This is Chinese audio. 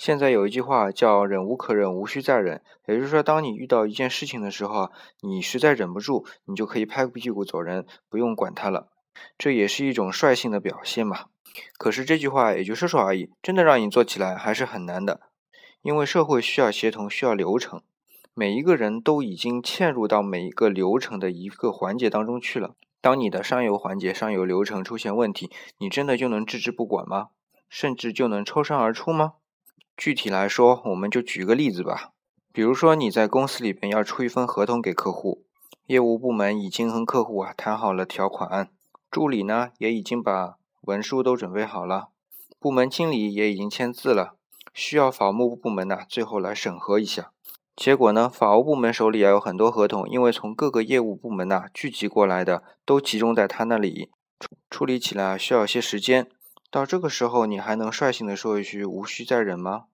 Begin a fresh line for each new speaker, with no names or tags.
现在有一句话叫“忍无可忍，无需再忍”，也就是说，当你遇到一件事情的时候，你实在忍不住，你就可以拍屁股走人，不用管它了。这也是一种率性的表现嘛。可是这句话也就说说而已，真的让你做起来还是很难的。因为社会需要协同，需要流程，每一个人都已经嵌入到每一个流程的一个环节当中去了。当你的上游环节、上游流程出现问题，你真的就能置之不管吗？甚至就能抽身而出吗？具体来说，我们就举个例子吧。比如说，你在公司里边要出一份合同给客户，业务部门已经和客户啊谈好了条款，助理呢也已经把文书都准备好了，部门经理也已经签字了，需要法务部门呢最后来审核一下。结果呢，法务部门手里也有很多合同，因为从各个业务部门呐聚集过来的，都集中在他那里，处理起来需要些时间。到这个时候，你还能率性的说一句“无需再忍”吗？